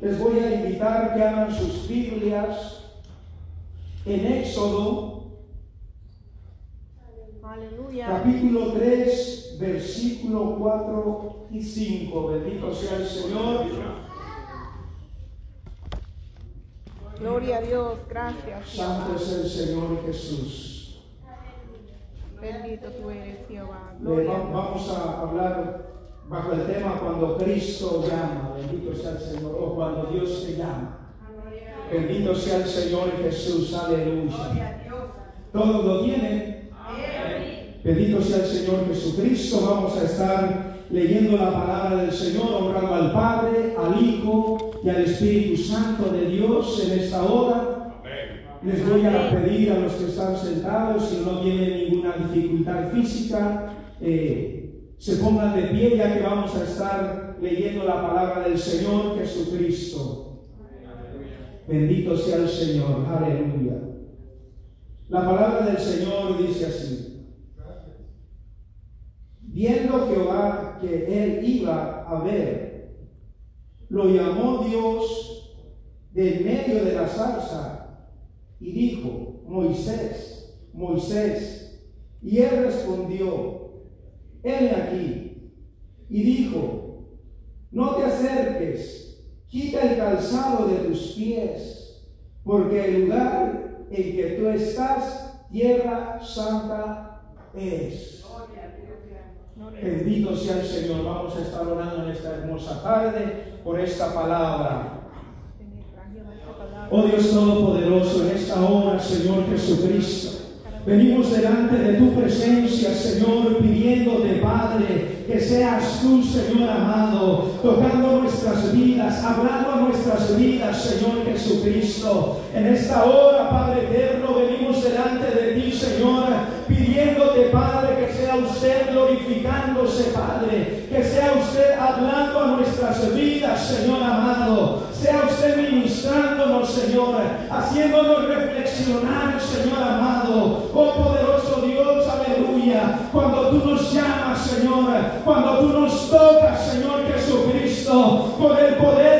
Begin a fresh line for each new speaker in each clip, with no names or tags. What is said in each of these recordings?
les voy a invitar que abran sus Biblias en Éxodo
Aleluya.
capítulo 3, versículo 4 y 5. Bendito sea el Señor.
Gloria a Dios. Gracias.
Santo es el Señor Jesús.
Bendito tú eres, Jehová.
Vamos a hablar bajo el tema cuando Cristo llama. Bendito sea el Señor. O cuando Dios te llama. Bendito sea el Señor Jesús. Aleluya. Todos lo tienen. Bendito sea el Señor Jesucristo. Vamos a estar leyendo la palabra del Señor, honrando al Padre, al Hijo y al Espíritu Santo de Dios en esta hora. Les voy a pedir a los que están sentados, si no tienen ninguna dificultad física, eh, se pongan de pie ya que vamos a estar leyendo la palabra del Señor Jesucristo. Bendito sea el Señor, aleluya. La palabra del Señor dice así. Viendo Jehová que él iba a ver, lo llamó Dios del medio de la zarza y dijo, Moisés, Moisés. Y él respondió, heme aquí. Y dijo, no te acerques, quita el calzado de tus pies, porque el lugar en que tú estás, tierra santa es. Bendito sea el Señor. Vamos a estar orando en esta hermosa tarde por esta palabra. Oh Dios Todopoderoso, en esta hora, Señor Jesucristo, venimos delante de tu presencia, Señor, pidiéndote, Padre, que seas tú, Señor amado, tocando nuestras vidas, hablando a nuestras vidas, Señor Jesucristo. En esta hora, Padre eterno, venimos delante de ti, Señor, pidiéndote, Padre, que sea usted glorificándose, Padre, que sea usted hablando a nuestras vidas, Señor amado, sea usted ministrándonos, Señor, haciéndonos reflexionar, Señor amado, oh poderoso Dios, aleluya, cuando tú nos llamas, Señor, cuando tú nos tocas, Señor Jesucristo, con el poder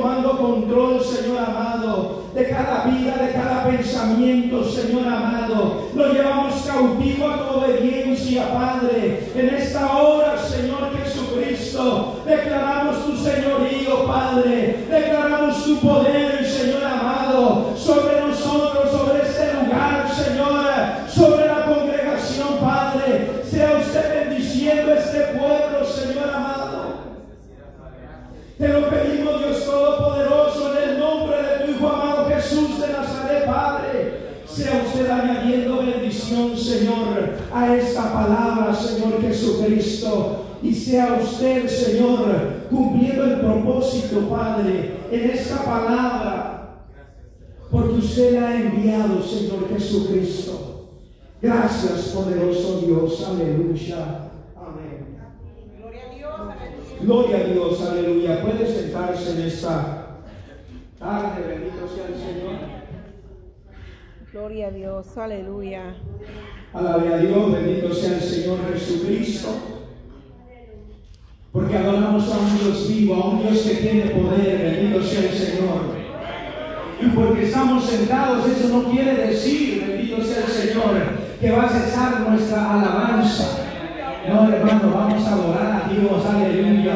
tomando control, Señor amado, de cada vida, de cada pensamiento, Señor amado. Lo llevamos cautivo a tu obediencia, Padre. En esta hora, Señor Jesucristo, declaramos tu señorío, Padre. Declaramos tu poder, sea usted, Señor, cumpliendo el propósito, Padre, en esta palabra. Porque usted la ha enviado, Señor Jesucristo. Gracias, poderoso Dios. Aleluya. Amén.
Gloria a Dios. Aleluya.
Gloria a Dios, aleluya. Puede sentarse en esta tarde, bendito sea el Señor.
Gloria a Dios. Aleluya.
Alabe a Dios, bendito sea el Señor Jesucristo. Porque adoramos a un Dios vivo, a un Dios que tiene poder, bendito sea el Señor. Y porque estamos sentados, eso no quiere decir, bendito sea el Señor, que va a cesar nuestra alabanza. No, hermano, vamos a adorar a Dios, aleluya.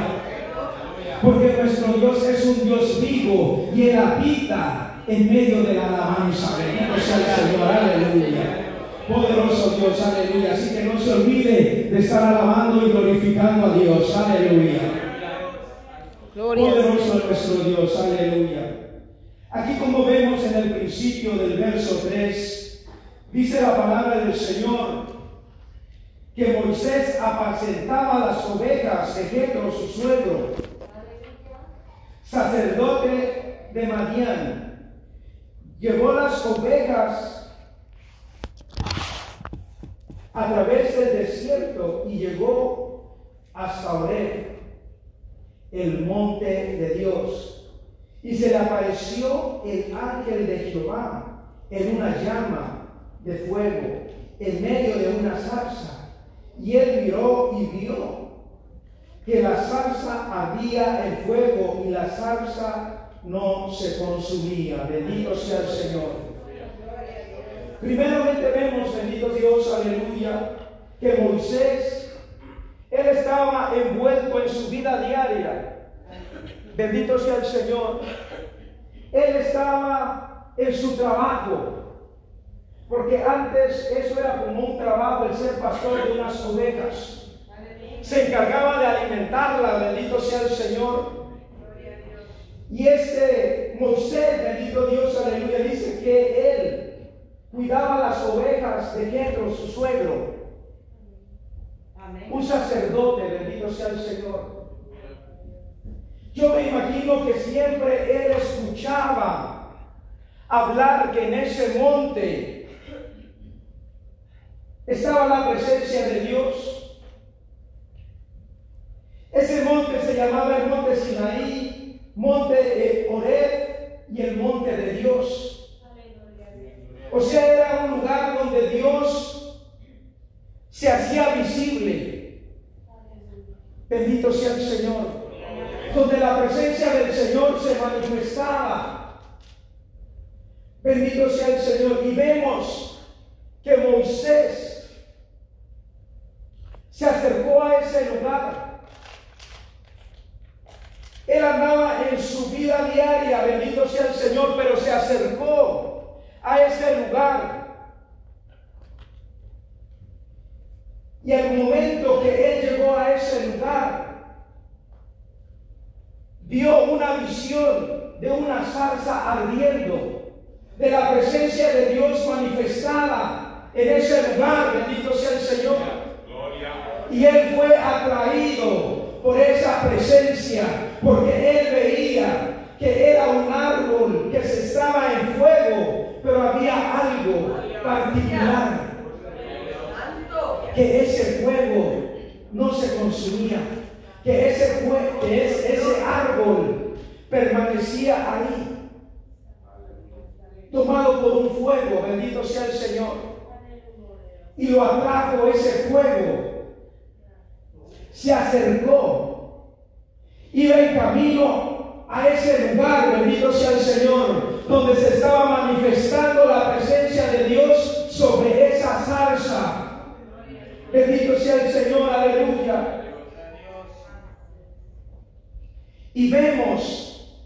Porque nuestro Dios es un Dios vivo y Él habita en medio de la alabanza. Bendito sea el Señor, aleluya. Poderoso Dios, aleluya. Así que no se olvide de estar alabando y glorificando a Dios, aleluya.
Gloria
Poderoso nuestro Dios, aleluya. Aquí como vemos en el principio del verso 3, dice la palabra del Señor que Moisés apacentaba las ovejas de Jetro, su suegro, sacerdote de Madián. Llevó las ovejas a través del desierto y llegó hasta Oreb, el monte de Dios. Y se le apareció el ángel de Jehová en una llama de fuego en medio de una zarza. Y él miró y vio que la zarza había el fuego y la zarza no se consumía. Bendito sea el Señor. Primeramente vemos, bendito Dios, aleluya, que Moisés, él estaba envuelto en su vida diaria. Bendito sea el Señor. Él estaba en su trabajo. Porque antes eso era como un trabajo el ser pastor de unas ovejas se encargaba de alimentarla, bendito sea el Señor. Y este Moisés, bendito Dios, aleluya, dice que él cuidaba las ovejas de Jetro, su suegro. Un sacerdote, bendito sea el Señor. Yo me imagino que siempre él escuchaba hablar que en ese monte estaba la presencia de Dios ese monte se llamaba el monte Sinaí, monte de Oreb y el monte de Dios. O sea, era un lugar donde Dios se hacía visible. Bendito sea el Señor. Donde la presencia del Señor se manifestaba. Bendito sea el Señor. Y vemos que Moisés se acercó a ese lugar él andaba en su vida diaria, bendito sea el Señor, pero se acercó a ese lugar. Y al momento que él llegó a ese lugar, vio una visión de una salsa ardiendo, de la presencia de Dios manifestada en ese lugar, bendito sea el Señor. Y él fue atraído por esa presencia, porque él veía que era un árbol que se estaba en fuego, pero había algo particular, que ese fuego no se consumía, que ese, que ese árbol permanecía ahí, tomado por un fuego, bendito sea el Señor, y lo atrajo ese fuego se acercó, iba en camino a ese lugar, bendito sea el Señor, donde se estaba manifestando la presencia de Dios sobre esa salsa. Bendito sea el Señor, aleluya. Y vemos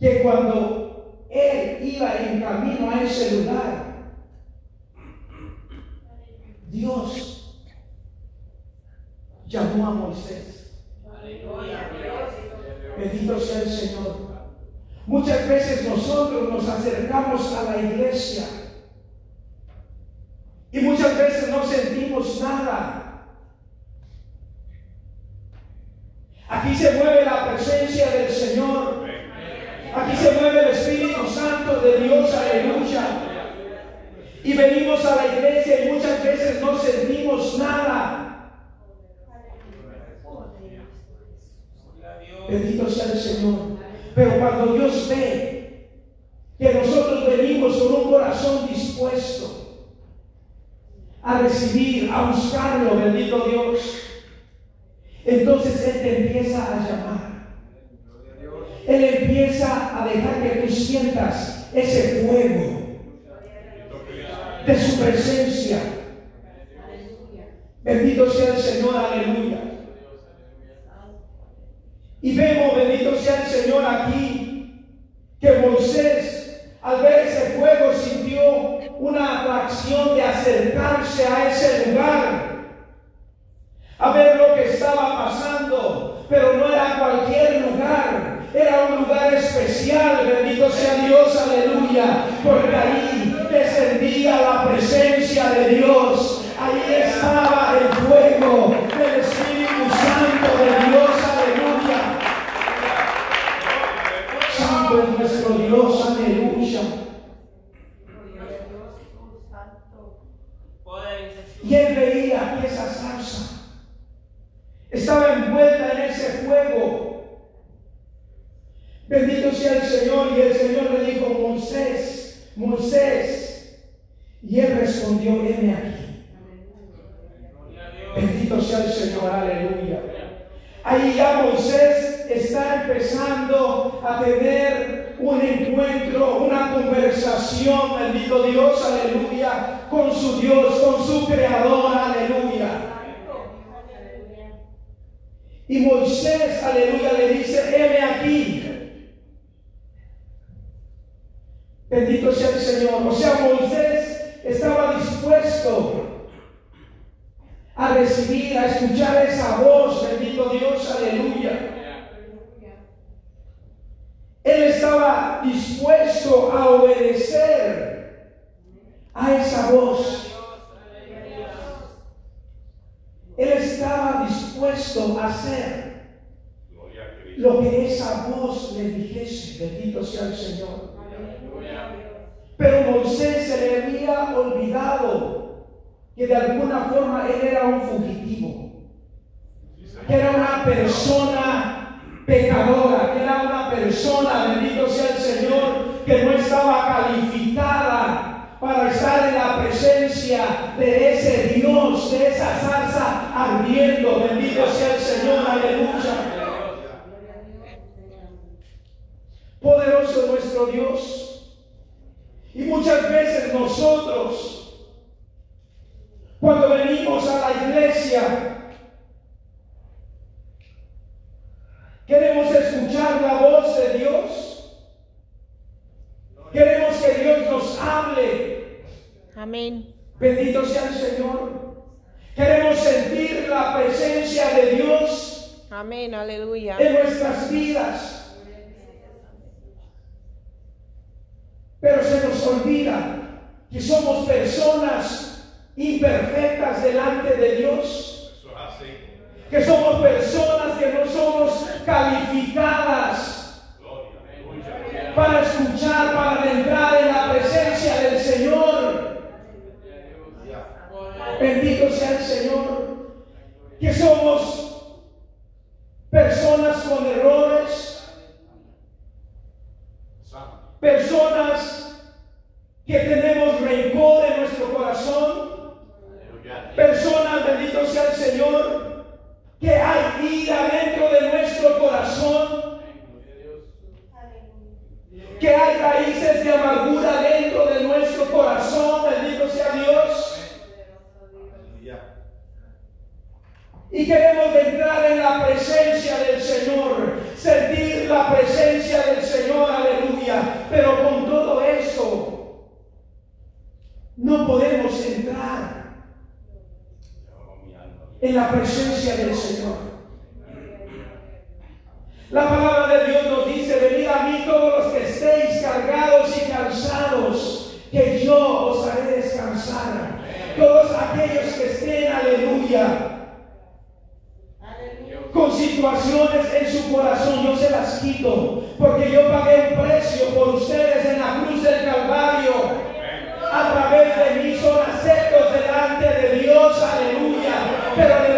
que cuando él iba en camino a ese lugar, Dios llamó a Moisés. Bendito sea el Señor. Muchas veces nosotros nos acercamos a la iglesia y muchas veces no sentimos nada. Aquí se mueve la presencia del Señor. Aquí se mueve el Espíritu Santo de Dios, aleluya. Y venimos a la iglesia y muchas veces no sentimos nada. Bendito sea el Señor. Pero cuando Dios ve que nosotros venimos con un corazón dispuesto a recibir, a buscarlo, bendito Dios, entonces Él te empieza a llamar. Él empieza a dejar que tú sientas ese fuego de su presencia. Bendito sea el Señor, aleluya. Y vemos, bendito sea el Señor aquí, que Moisés al ver ese fuego sintió una atracción de acercarse a ese lugar, a ver lo que estaba pasando, pero no era cualquier lugar, era un lugar especial, bendito sea Dios, aleluya, porque ahí descendía la presencia de Dios, Estaba envuelta en ese fuego. Bendito sea el Señor. Y el Señor le dijo, Moisés, Moisés. Y él respondió, heme aquí. Bendito sea el Señor, aleluya. Ahí ya Moisés está empezando a tener un encuentro, una conversación, bendito Dios, aleluya, con su Dios, con su Creador, aleluya. Y Moisés, aleluya, le dice, heme aquí. Bendito sea el Señor. O sea, Moisés estaba dispuesto a recibir, a escuchar esa voz, bendito Dios, aleluya. Él estaba dispuesto a obedecer a esa voz. Él estaba dispuesto a hacer lo que esa voz le dijese, bendito sea el Señor. Pero Moisés se le había olvidado que de alguna forma él era un fugitivo, que era una persona pecadora, que era una persona, bendito sea el Señor, que no estaba calificada para estar en la presencia de ese Dios, de esa salsa ardiendo, bendito sea el Señor, aleluya. Poderoso nuestro Dios. Y muchas veces nosotros cuando venimos a la iglesia, queremos escuchar la voz de Dios. Queremos que Dios nos hable.
Amén.
Bendito sea el Señor. Queremos sentir la presencia de Dios.
Amén, aleluya.
En nuestras vidas. Pero se nos olvida que somos personas imperfectas delante de Dios. Que somos personas que no somos calificadas para escuchar, para entrar en la presencia del Señor. Bendito sea el Señor. Que somos personas con errores. Personas que tenemos rencor en nuestro corazón Personas, bendito sea el Señor, que hay ira dentro de nuestro corazón. Que hay raíces de amargura dentro de nuestro corazón, bendito sea Dios. Y queremos entrar en la presencia del Señor, sentir la presencia del Señor, aleluya. Pero con todo eso, no podemos entrar en la presencia del Señor. La palabra de Dios nos dice, venid a mí todos los que estéis cargados y cansados, que yo os Todos aquellos que estén, aleluya, con situaciones en su corazón, yo se las quito, porque yo pagué un precio por ustedes en la cruz del Calvario. A través de mí son aceptos delante de Dios, aleluya. Pero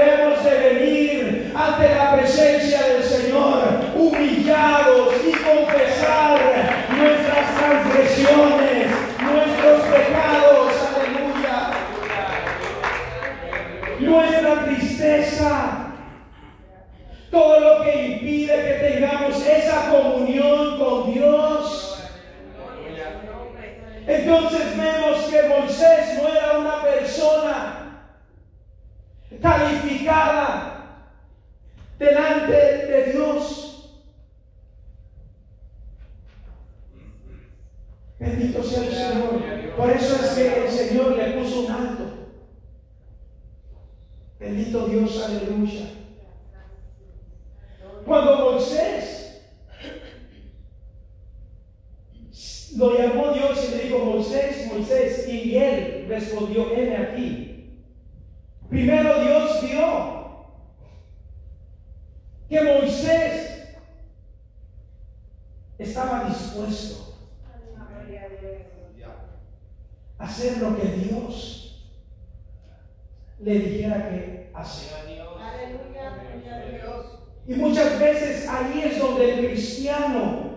Entonces vemos que Moisés no era una persona calificada delante de Dios. Bendito sea el Señor. Por eso es que el Señor le puso un alto. Bendito Dios, aleluya. Cuando Moisés lo llamó Dios y le dijo, Moisés, Moisés, y él respondió, heme aquí. Primero Dios vio que Moisés estaba dispuesto a hacer lo que Dios le dijera qué hacer. Y muchas veces ahí es donde el cristiano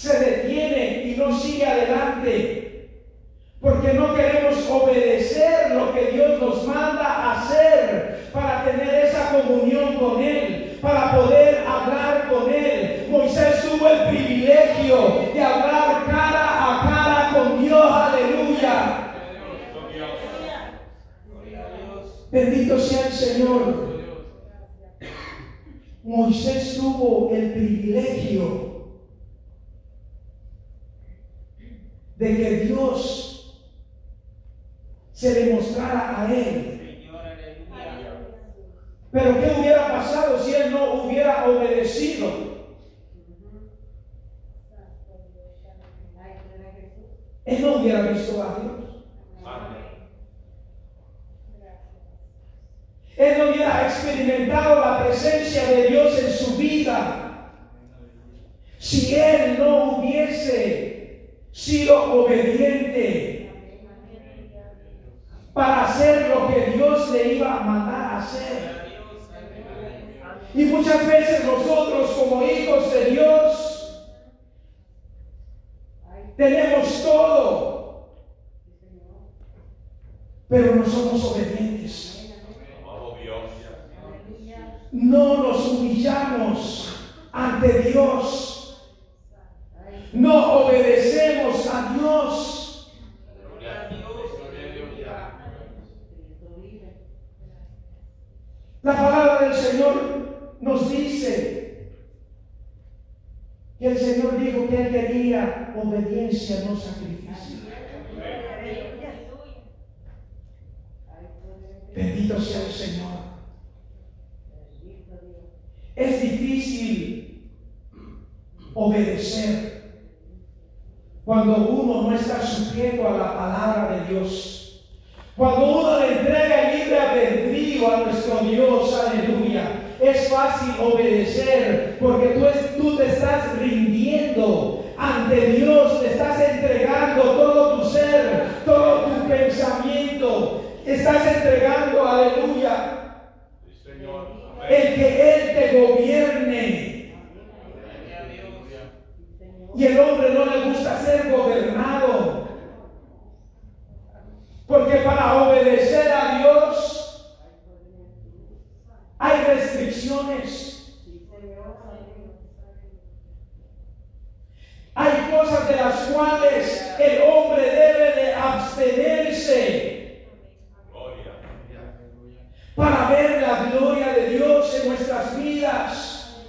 se detiene y no sigue adelante, porque no queremos obedecer lo que Dios nos manda hacer para tener esa comunión con Él, para poder hablar con Él. Moisés tuvo el privilegio de hablar cara a cara con Dios, aleluya. Bendito sea el Señor. Moisés tuvo el privilegio de que Dios se demostrara a él. Pero ¿qué hubiera pasado si él no hubiera obedecido? Él no hubiera visto a Dios. Él no hubiera experimentado la presencia de Dios en su vida. Si él no hubiese sido obediente para hacer lo que Dios le iba a mandar a hacer. Y muchas veces nosotros como hijos de Dios tenemos todo, pero no somos obedientes. No nos humillamos ante Dios. No obedecemos a Dios. La palabra del Señor nos dice que el Señor dijo que Él quería obediencia, no sacrificio. Bendito sea el Señor. Es difícil obedecer cuando uno no está sujeto a la palabra de Dios. Cuando uno le entrega el libre albedrío a nuestro Dios, aleluya, es fácil obedecer porque tú, tú te estás rindiendo ante Dios, te estás entregando todo tu ser, todo tu pensamiento, estás entregando, aleluya, el que Él te gobierne. Y el hombre no le gusta ser gobernado. Porque para obedecer a Dios hay restricciones. Hay cosas de las cuales el hombre debe de abstenerse para ver la gloria de Dios en nuestras vidas,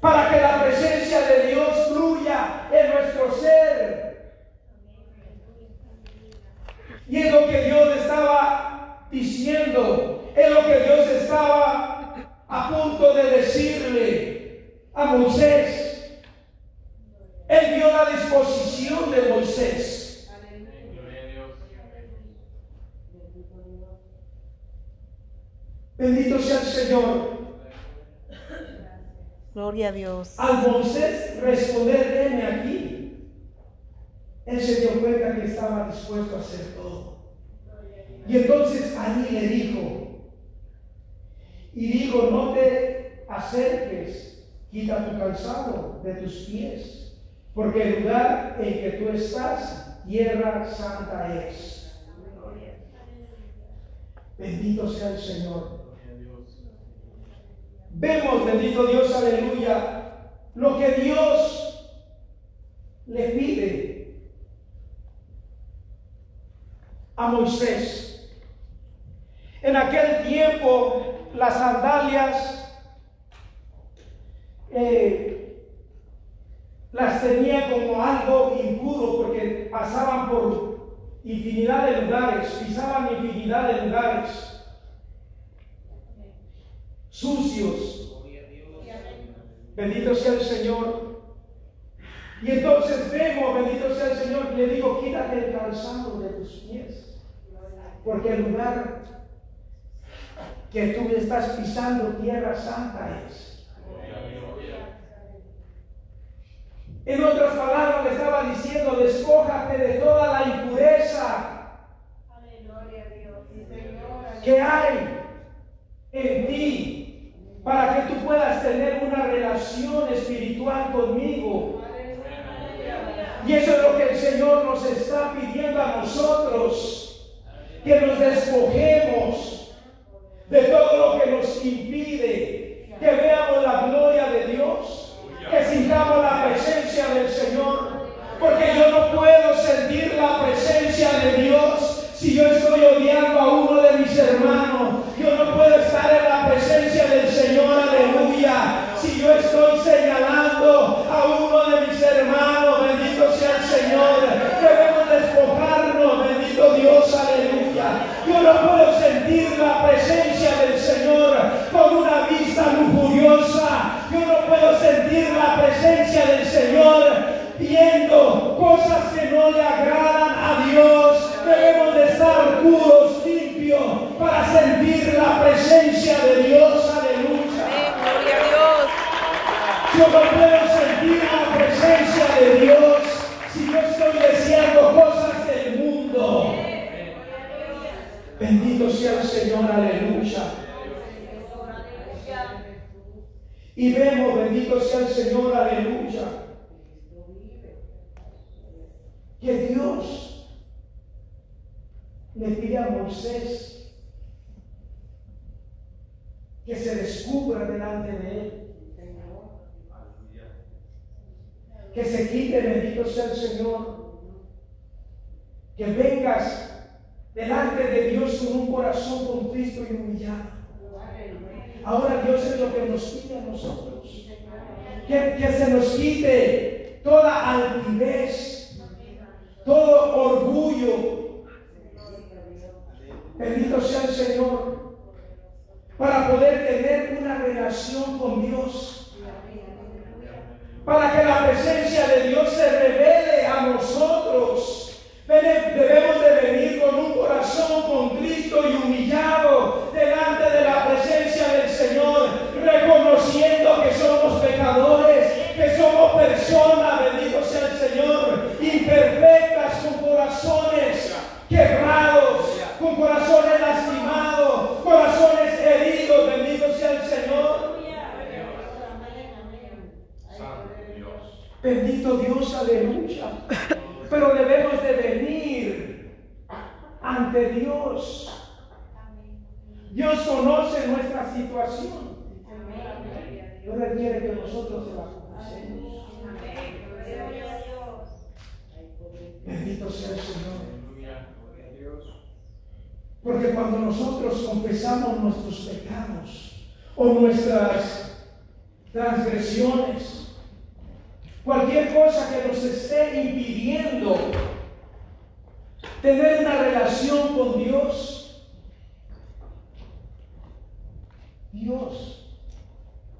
para que la presencia de Dios fluya en nuestro ser. Y es lo que Dios estaba diciendo, es lo que Dios estaba a punto de decirle a Moisés. Él vio la disposición de Moisés. Bendito sea el Señor.
Gloria a Dios.
Al Moisés responder, heme aquí, él se dio cuenta que estaba dispuesto a hacer todo. Y entonces ahí le dijo, y digo, no te acerques, quita tu calzado de tus pies, porque el lugar en que tú estás, tierra santa es. Bendito sea el Señor. Vemos, bendito Dios, aleluya, lo que Dios le pide a Moisés. En aquel tiempo las sandalias eh, las tenía como algo impuro porque pasaban por infinidad de lugares, pisaban infinidad de lugares sucios. Bendito sea el Señor. Y entonces vemos, bendito sea el Señor, y le digo, quítate el calzado de tus pies. Porque el lugar que tú estás pisando, tierra santa es. En otras palabras le estaba diciendo, despójate de toda la impureza que hay en ti para que tú puedas tener una relación espiritual conmigo. Y eso es lo que el Señor nos está pidiendo a nosotros, que nos despojemos de todo lo que nos impide que veamos la gloria de Dios, que sintamos la presencia del Señor, porque yo no puedo sentir la presencia de Dios si yo estoy odiando a Yo no puedo sentir la presencia del Señor con una vista lujuriosa. Yo no puedo sentir la presencia del Señor viendo cosas que no le agradan a Dios. Debemos de estar puros, Porque cuando nosotros confesamos nuestros pecados o nuestras transgresiones, cualquier cosa que nos esté impidiendo tener una relación con Dios, Dios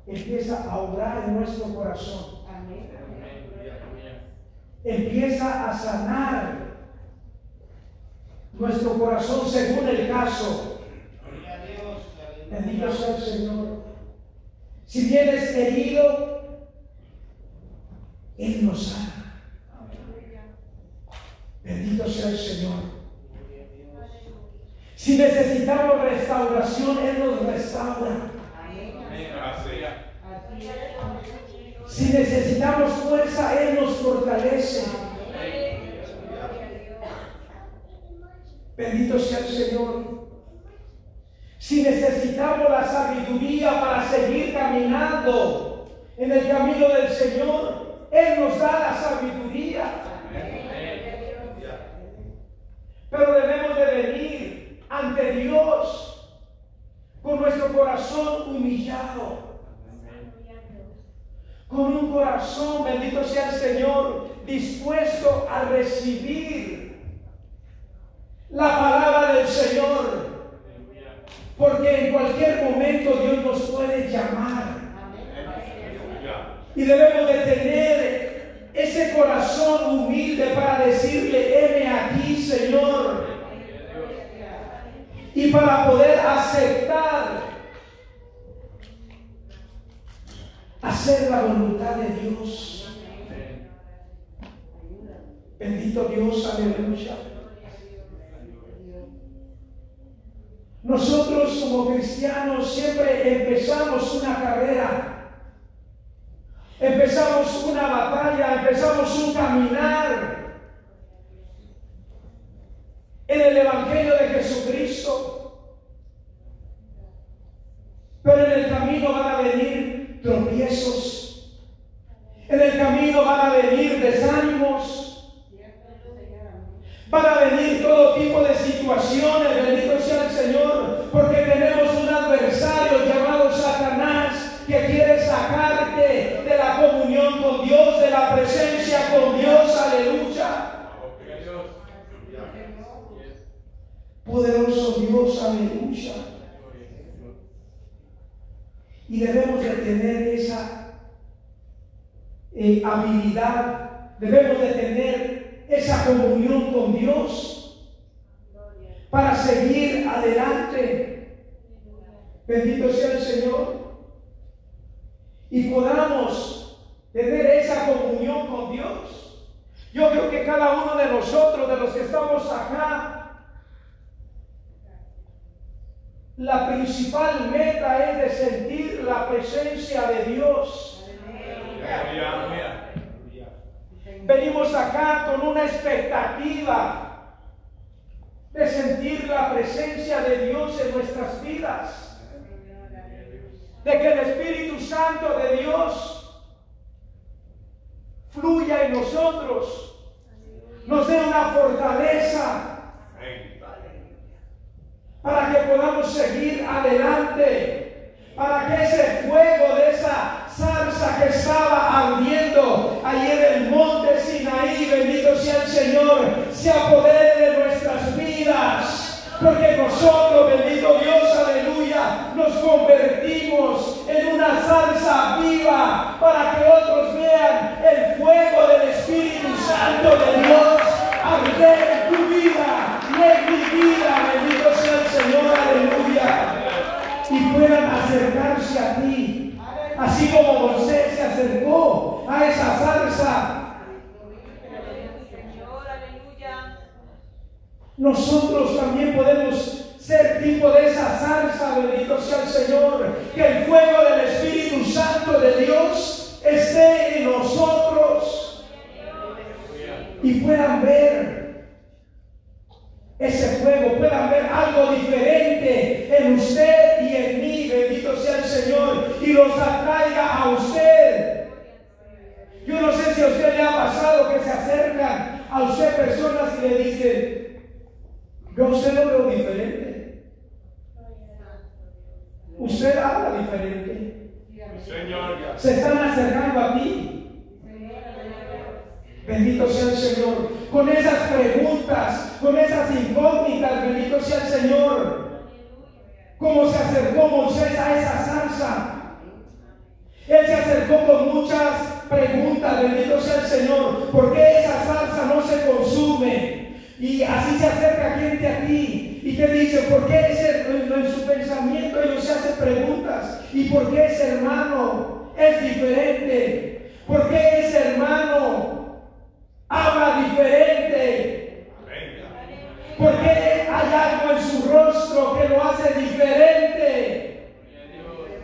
empieza a obrar en nuestro corazón, empieza a sanar nuestro corazón según el caso. Bendito sea el Señor. Si vienes herido, Él nos sana. Bendito sea el Señor. Si necesitamos restauración, Él nos restaura. Si necesitamos Bendito sea el Señor. Si necesitamos la sabiduría para seguir caminando en el camino del Señor, Él nos da la sabiduría. Pero debemos de venir ante Dios con nuestro corazón humillado. Con un corazón, bendito sea el Señor, dispuesto a recibir la palabra del Señor. Porque en cualquier momento Dios nos puede llamar. Y debemos de tener ese corazón humilde para decirle, heme aquí, Señor. Y para poder aceptar hacer la voluntad de Dios. Bendito Dios, aleluya. Nosotros como cristianos siempre empezamos una carrera, empezamos una batalla, empezamos un caminar. En el Evangelio de Jesucristo. Pero en el camino van a venir tropiezos, en el camino van a venir desánimos, Van a venir todo tipo de situaciones, bendito sea el Señor, porque tenemos un adversario llamado Satanás que quiere sacarte de la comunión con Dios, de la presencia con Dios, aleluya. Poderoso Dios, aleluya. Y debemos de tener esa eh, habilidad, debemos de tener esa comunión con Dios para seguir adelante. Bendito sea el Señor. Y podamos tener esa comunión con Dios. Yo creo que cada uno de nosotros, de los que estamos acá, la principal meta es de sentir la presencia de Dios. Venimos acá con una expectativa de sentir la presencia de Dios en nuestras vidas. De que el Espíritu Santo de Dios fluya en nosotros, nos dé una fortaleza para que podamos seguir adelante, para que ese fuego de esa salsa que estaba ardiendo ahí en el monte Sinaí, bendito sea el Señor, se apodere de nuestras vidas. Porque nosotros, bendito Dios, aleluya, nos convertimos en una salsa viva para que otros vean el fuego del Espíritu Santo de Dios arder en tu vida y en mi vida, bendito sea el Señor, aleluya, y puedan acercarse a ti Así como Moisés se acercó a esa zarza. Nosotros también podemos ser tipo de esa zarza, bendito sea el Señor, que el fuego del Espíritu Santo de Dios esté en nosotros y puedan ver ese fuego, puedan ver algo diferente en usted y en mí, bendito sea el Señor, y los atraiga a usted. Yo no sé si a usted le ha pasado que se acercan a usted personas y le dicen, yo usted lo veo diferente. Usted habla diferente. Se están acercando a ti. Bendito sea el Señor. Con esas preguntas, con esas incógnitas, bendito sea el Señor. ¿Cómo se acercó Moisés a esa salsa? Él se acercó con muchas preguntas, bendito sea el Señor. ¿Por qué esa salsa no se consume? Y así se acerca gente a ti y te dice, ¿por qué ese, en su pensamiento ellos se hacen preguntas? ¿Y por qué ese hermano es diferente? ¿Por qué ese hermano habla diferente. Porque hay algo en su rostro que lo hace diferente.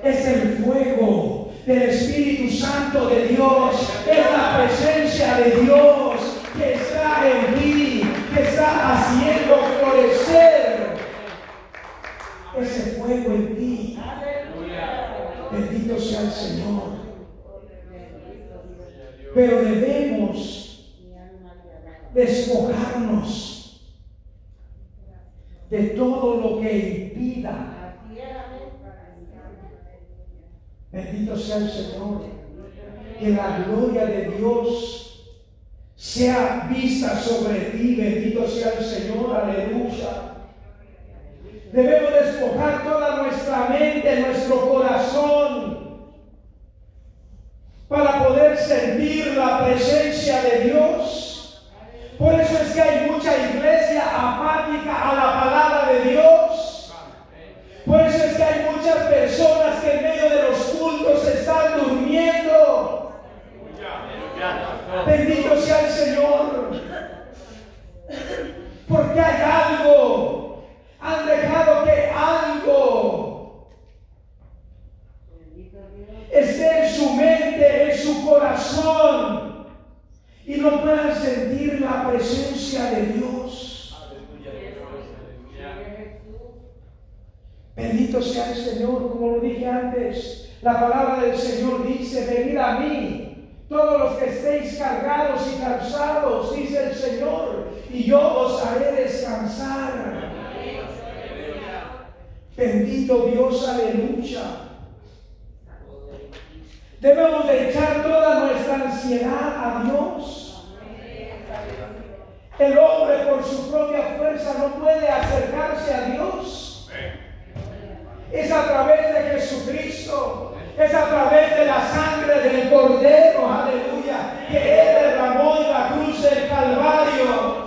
Es el fuego del Espíritu Santo de Dios. Es la presencia de Dios que está en ti, que está haciendo florecer ese fuego en ti. Bendito sea el Señor. Pero debemos despojarnos de todo lo que impida. Bendito sea el Señor. Que la gloria de Dios sea vista sobre ti. Bendito sea el Señor. Aleluya. Debemos despojar toda nuestra mente, nuestro corazón, para poder sentir la presencia de Dios. Por eso es que hay mucha iglesia apática a la palabra de Dios. Por eso es que hay muchas personas Bendito sea el Señor. Porque hay algo. Han dejado que algo esté en su mente, en su corazón. Y no puedan sentir la presencia de Dios. Bendito sea el Señor, como lo dije antes. La palabra del Señor dice, venid a mí Bendito Dios, aleluya. Debemos de echar toda nuestra ansiedad a Dios. El hombre por su propia fuerza no puede acercarse a Dios. Es a través de Jesucristo. Es a través de la sangre del Cordero, aleluya, que Él derramó en la cruz del Calvario.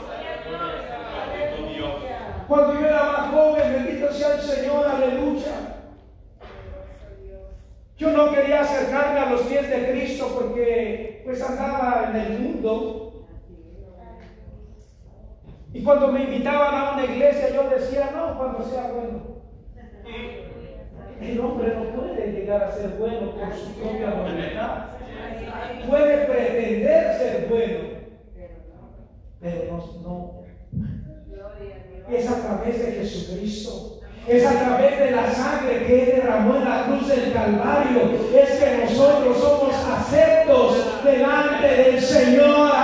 Cuando yo era más joven, bendito sea el Señor, aleluya. Yo no quería acercarme a los pies de Cristo porque pues andaba en el mundo. Y cuando me invitaban a una iglesia yo decía, no, cuando sea bueno. El hombre no puede llegar a ser bueno por su propia voluntad. Puede pretender ser bueno, pero no, no. Es a través de Jesucristo. Es a través de la sangre que Él derramó en la cruz del Calvario. Es que nosotros somos aceptos delante del Señor.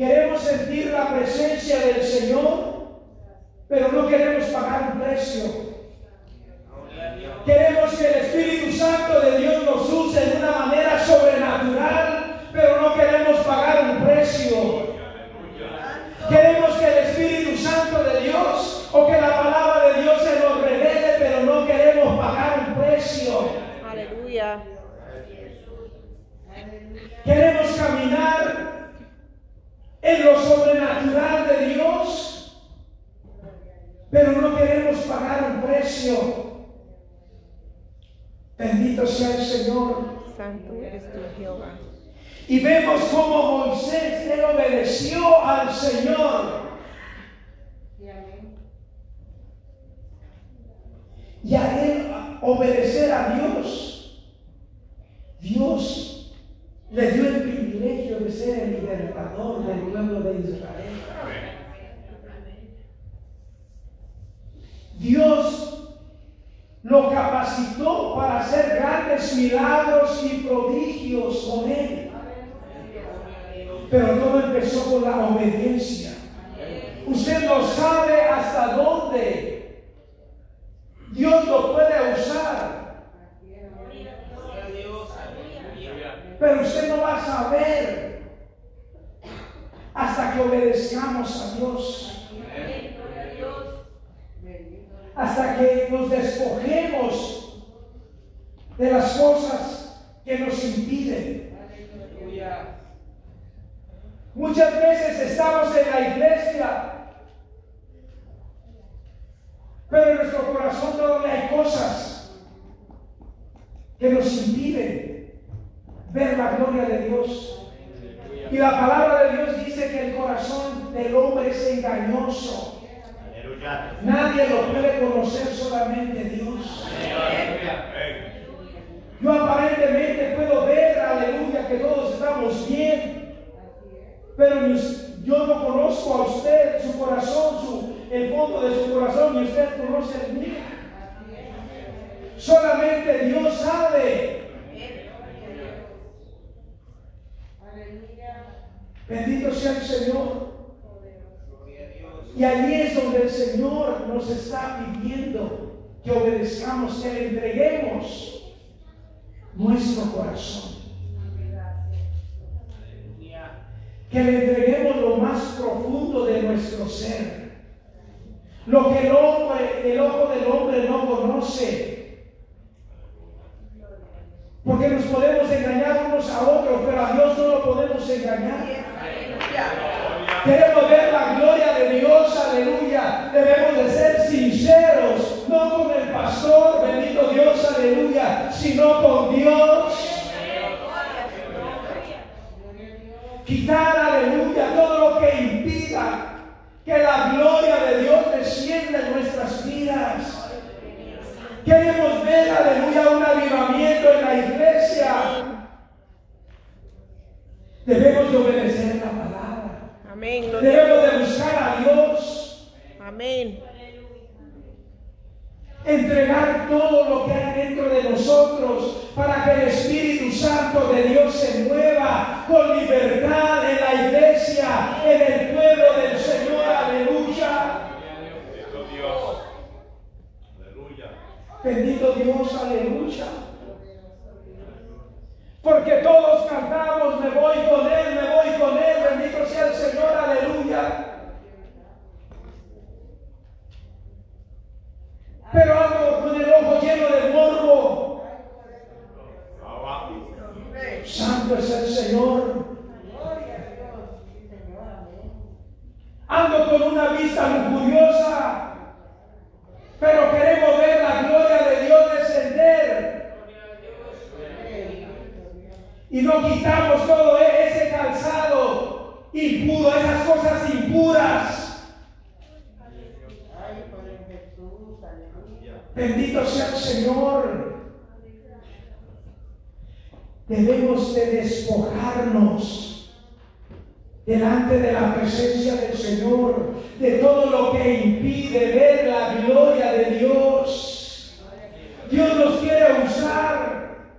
Queremos sentir la presencia del Señor, pero no queremos pagar un precio. Queremos que el Espíritu Santo de Dios nos use de una manera sobrenatural, pero no queremos pagar un precio. Queremos que el Espíritu Santo de Dios o que la palabra de Dios se nos revele, pero no queremos pagar un precio.
Aleluya.
Queremos caminar en lo sobrenatural de Dios, pero no queremos pagar un precio. Bendito sea el Señor.
Santo eres tú, Jehová.
Y vemos cómo Moisés le obedeció al Señor. Y a él obedecer a Dios Dios le dio el privilegio de ser el libertador del pueblo de Israel. Dios lo capacitó para hacer grandes milagros y prodigios con él. Pero todo empezó con la obediencia. Usted no sabe hasta dónde Dios lo puede usar. Pero usted no va a saber hasta que obedezcamos a Dios. Hasta que nos despojemos de las cosas que nos impiden. Muchas veces estamos en la iglesia, pero en nuestro corazón todavía hay cosas que nos impiden ver la gloria de Dios. Y la palabra de Dios dice que el corazón del hombre es engañoso. Nadie lo puede conocer, solamente Dios. Yo aparentemente puedo ver, aleluya, que todos estamos bien, pero yo no conozco a usted, su corazón, su, el fondo de su corazón, y usted conoce el mío. Solamente Dios sabe. Bendito sea el Señor. Y allí es donde el Señor nos está pidiendo que obedezcamos, que le entreguemos nuestro corazón. Que le entreguemos lo más profundo de nuestro ser. Lo que el, hombre, el ojo del hombre no conoce. Porque nos podemos engañar unos a otros, pero a Dios no lo podemos engañar. Queremos ver la gloria de Dios, aleluya. Debemos de ser sinceros, no con el pastor, bendito Dios, aleluya, sino con Dios. Quitar, aleluya, todo lo que impida que la gloria de Dios descienda en nuestras vidas. Queremos ver, aleluya, un avivamiento en la iglesia. Debemos de obedecer la palabra.
Amén.
Debemos
Dios.
de buscar a Dios.
Amén.
entregar todo lo que hay dentro de nosotros para que el Espíritu Santo de Dios se mueva con libertad en la iglesia, en el pueblo del Señor. Aleluya. Bendito Dios, aleluya. Porque todos cantamos, me voy con Él, me voy con Él, bendito sea el Señor, aleluya. Pero algo con el ojo lleno de morbo. Santo es el Señor. Ando con una vista lujuriosa, pero queremos ver la gloria de Dios descender. Y no quitamos todo e- ese calzado impuro, esas cosas impuras. Bendito sea el Señor. Debemos de despojarnos delante de la presencia del Señor de todo lo que impide ver la gloria de Dios. Dios nos quiere usar.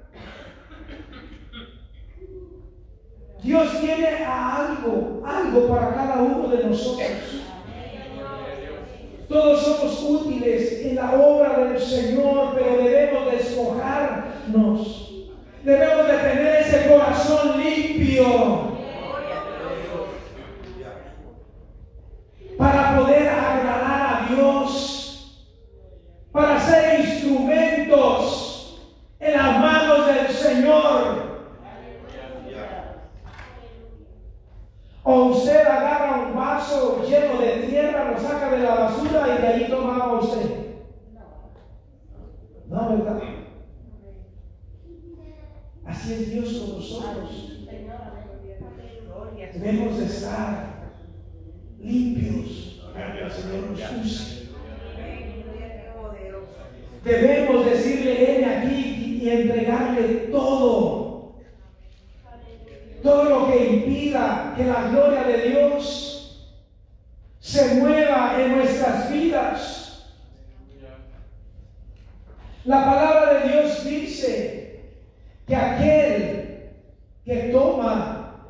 Dios tiene algo, algo para cada uno de nosotros. Todos somos útiles en la obra del Señor, pero debemos despojarnos. Debemos de tener ese corazón limpio para poder agradar a Dios, para ser instrumentos en las manos del Señor. O usted agarra un vaso lleno de tierra, lo saca de la basura y de ahí toma usted. No, ¿verdad? Así es Dios con nosotros. Debemos de estar limpios. Señor. Nos. Debemos decirle, ven aquí y entregarle todo. Que impida que la gloria de Dios se mueva en nuestras vidas. La palabra de Dios dice que aquel que toma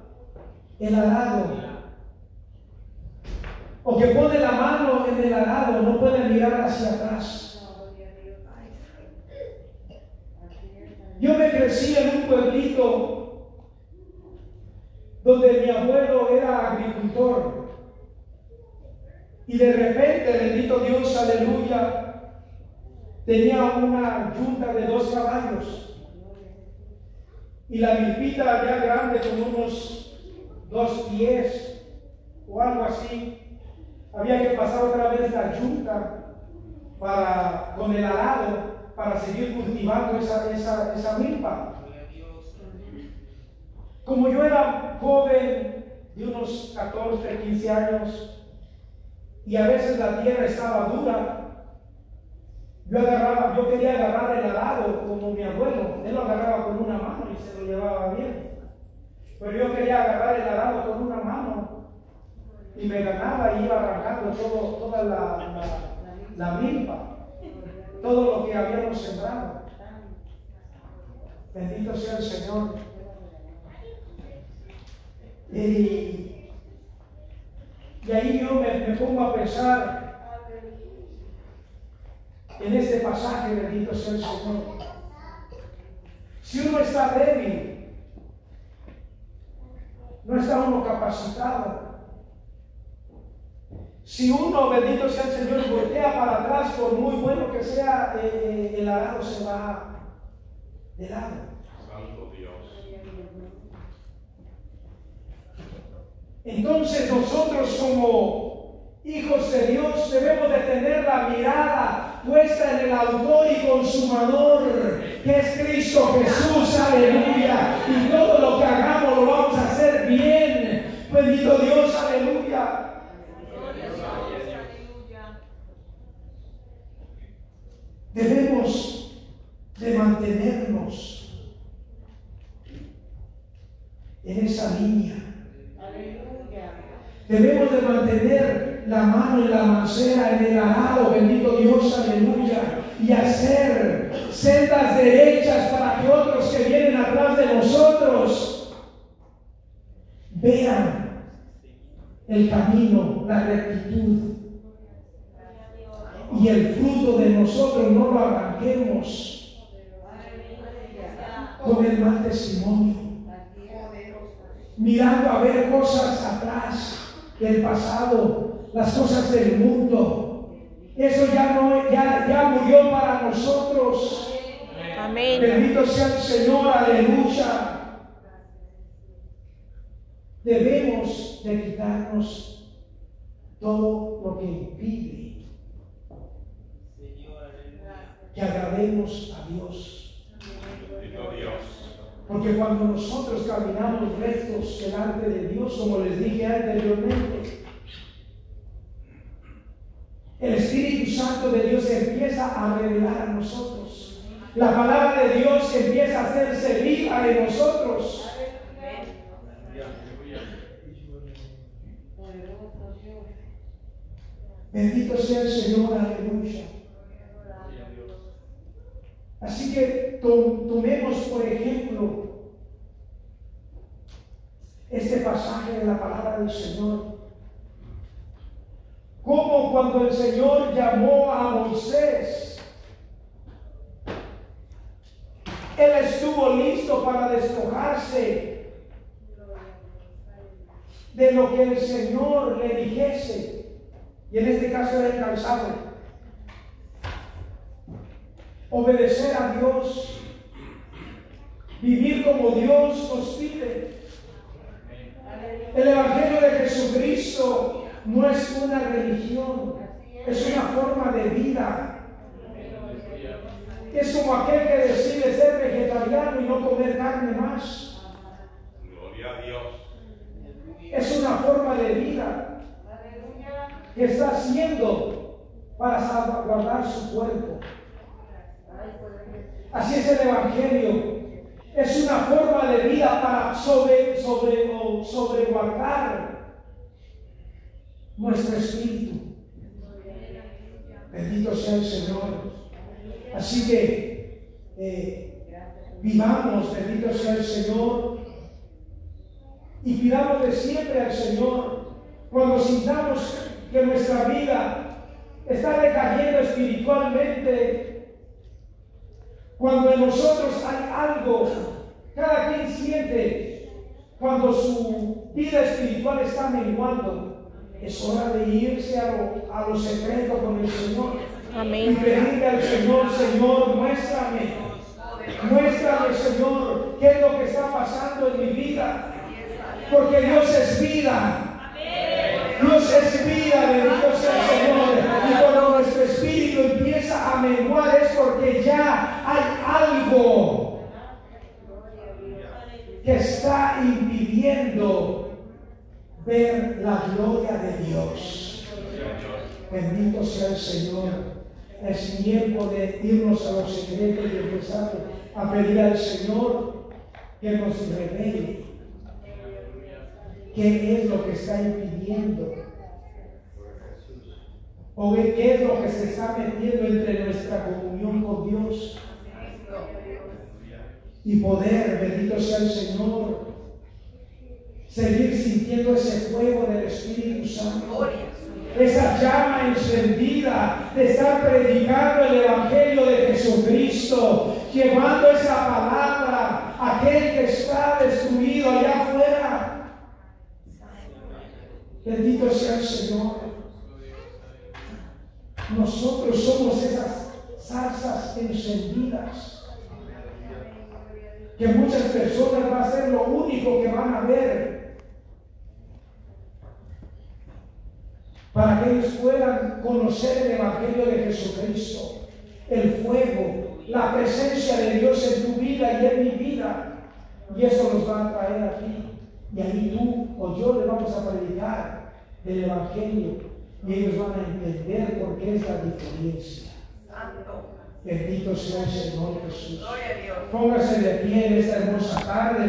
el arado o que pone la mano en el arado no puede mirar hacia atrás. Yo me crecí en un pueblito donde mi abuelo era agricultor. Y de repente, bendito Dios, aleluya, tenía una yunta de dos caballos. Y la milpita ya grande, con unos dos pies o algo así, había que pasar otra vez la yunta para, con el arado para seguir cultivando esa, esa, esa milpa. Como yo era joven, de unos 14, 15 años, y a veces la tierra estaba dura, yo agarraba, yo quería agarrar el arado como mi abuelo, él lo agarraba con una mano y se lo llevaba bien. Pero yo quería agarrar el arado con una mano y me ganaba y iba arrancando todo, toda la, la, milpa todo lo que habíamos sembrado. Bendito sea el Señor. Y, ahí yo me, pongo a pensar en este pasaje, bendito sea el Señor. Si uno está débil, no está uno capacitado si uno, bendito sea el Señor, voltea para atrás, por muy bueno que sea, eh, el arado se va de lado. Santo Dios. Entonces nosotros como hijos de Dios debemos de tener la mirada puesta en el autor y consumador, que es Cristo Jesús, aleluya. Y todo lo que hagamos lo vamos a hacer bien. Bendito Dios, aleluya. Debemos de mantenernos en esa línea. Debemos de mantener la mano en la mancera, en el arado, bendito Dios, aleluya, y hacer sendas derechas para que otros que vienen atrás de nosotros vean el camino, la rectitud y el fruto de nosotros no lo arranquemos con el mal testimonio. Mirando a ver cosas atrás del pasado, las cosas del mundo. Eso ya no ya, ya murió para nosotros. Amén. Bendito sea el Señor, aleluya. Debemos de quitarnos todo lo que impide que agrademos a Dios. Porque cuando nosotros caminamos rectos delante de Dios, como les dije anteriormente, el Espíritu Santo de Dios empieza a revelar a nosotros. La palabra de Dios empieza a hacerse viva en nosotros. Bendito sea el Señor, aleluya. Así que tomemos, por ejemplo, este pasaje de la palabra del Señor. Como cuando el Señor llamó a Moisés, Él estuvo listo para despojarse de lo que el Señor le dijese. Y en este caso era el cansado obedecer a Dios, vivir como Dios nos pide. El Evangelio de Jesucristo no es una religión, es una forma de vida. Es como aquel que decide ser vegetariano y no comer carne más. Gloria a Dios. Es una forma de vida que está haciendo para salvaguardar su cuerpo. Así es el Evangelio. Es una forma de vida para sobre, sobre, o sobreguardar nuestro espíritu. Bendito sea el Señor. Así que eh, vivamos, bendito sea el Señor, y pidamos de siempre al Señor cuando sintamos que nuestra vida está decayendo espiritualmente, cuando en nosotros hay algo, cada quien siente cuando su vida espiritual está menguando, es hora de irse a lo, a lo secreto con el Señor. Y
Amén.
pedirle al Señor, Señor, muéstrame, muéstrame, Señor, qué es lo que está pasando en mi vida. Porque Dios es vida. Dios es vida, bendito sea el Señor. Menguar es porque ya hay algo que está impidiendo ver la gloria de Dios. Bendito sea el Señor. Es tiempo de irnos a los secretos y empezar a pedir al Señor que nos revele qué es lo que está impidiendo o qué es lo que se está metiendo entre nuestra comunión con Dios y poder, bendito sea el Señor, seguir sintiendo ese fuego del Espíritu Santo esa llama encendida de estar predicando el Evangelio de Jesucristo, llevando esa palabra a aquel que está destruido allá afuera. Bendito sea el Señor. Nosotros somos esas zarzas encendidas que muchas personas va a ser lo único que van a ver para que ellos puedan conocer el Evangelio de Jesucristo, el fuego, la presencia de Dios en tu vida y en mi vida. Y eso nos va a traer aquí. Y ahí tú o yo le vamos a predicar el Evangelio y ellos van a entender por qué es la diferencia. Bendito sea el Señor Jesús. Póngase de pie en esta hermosa tarde.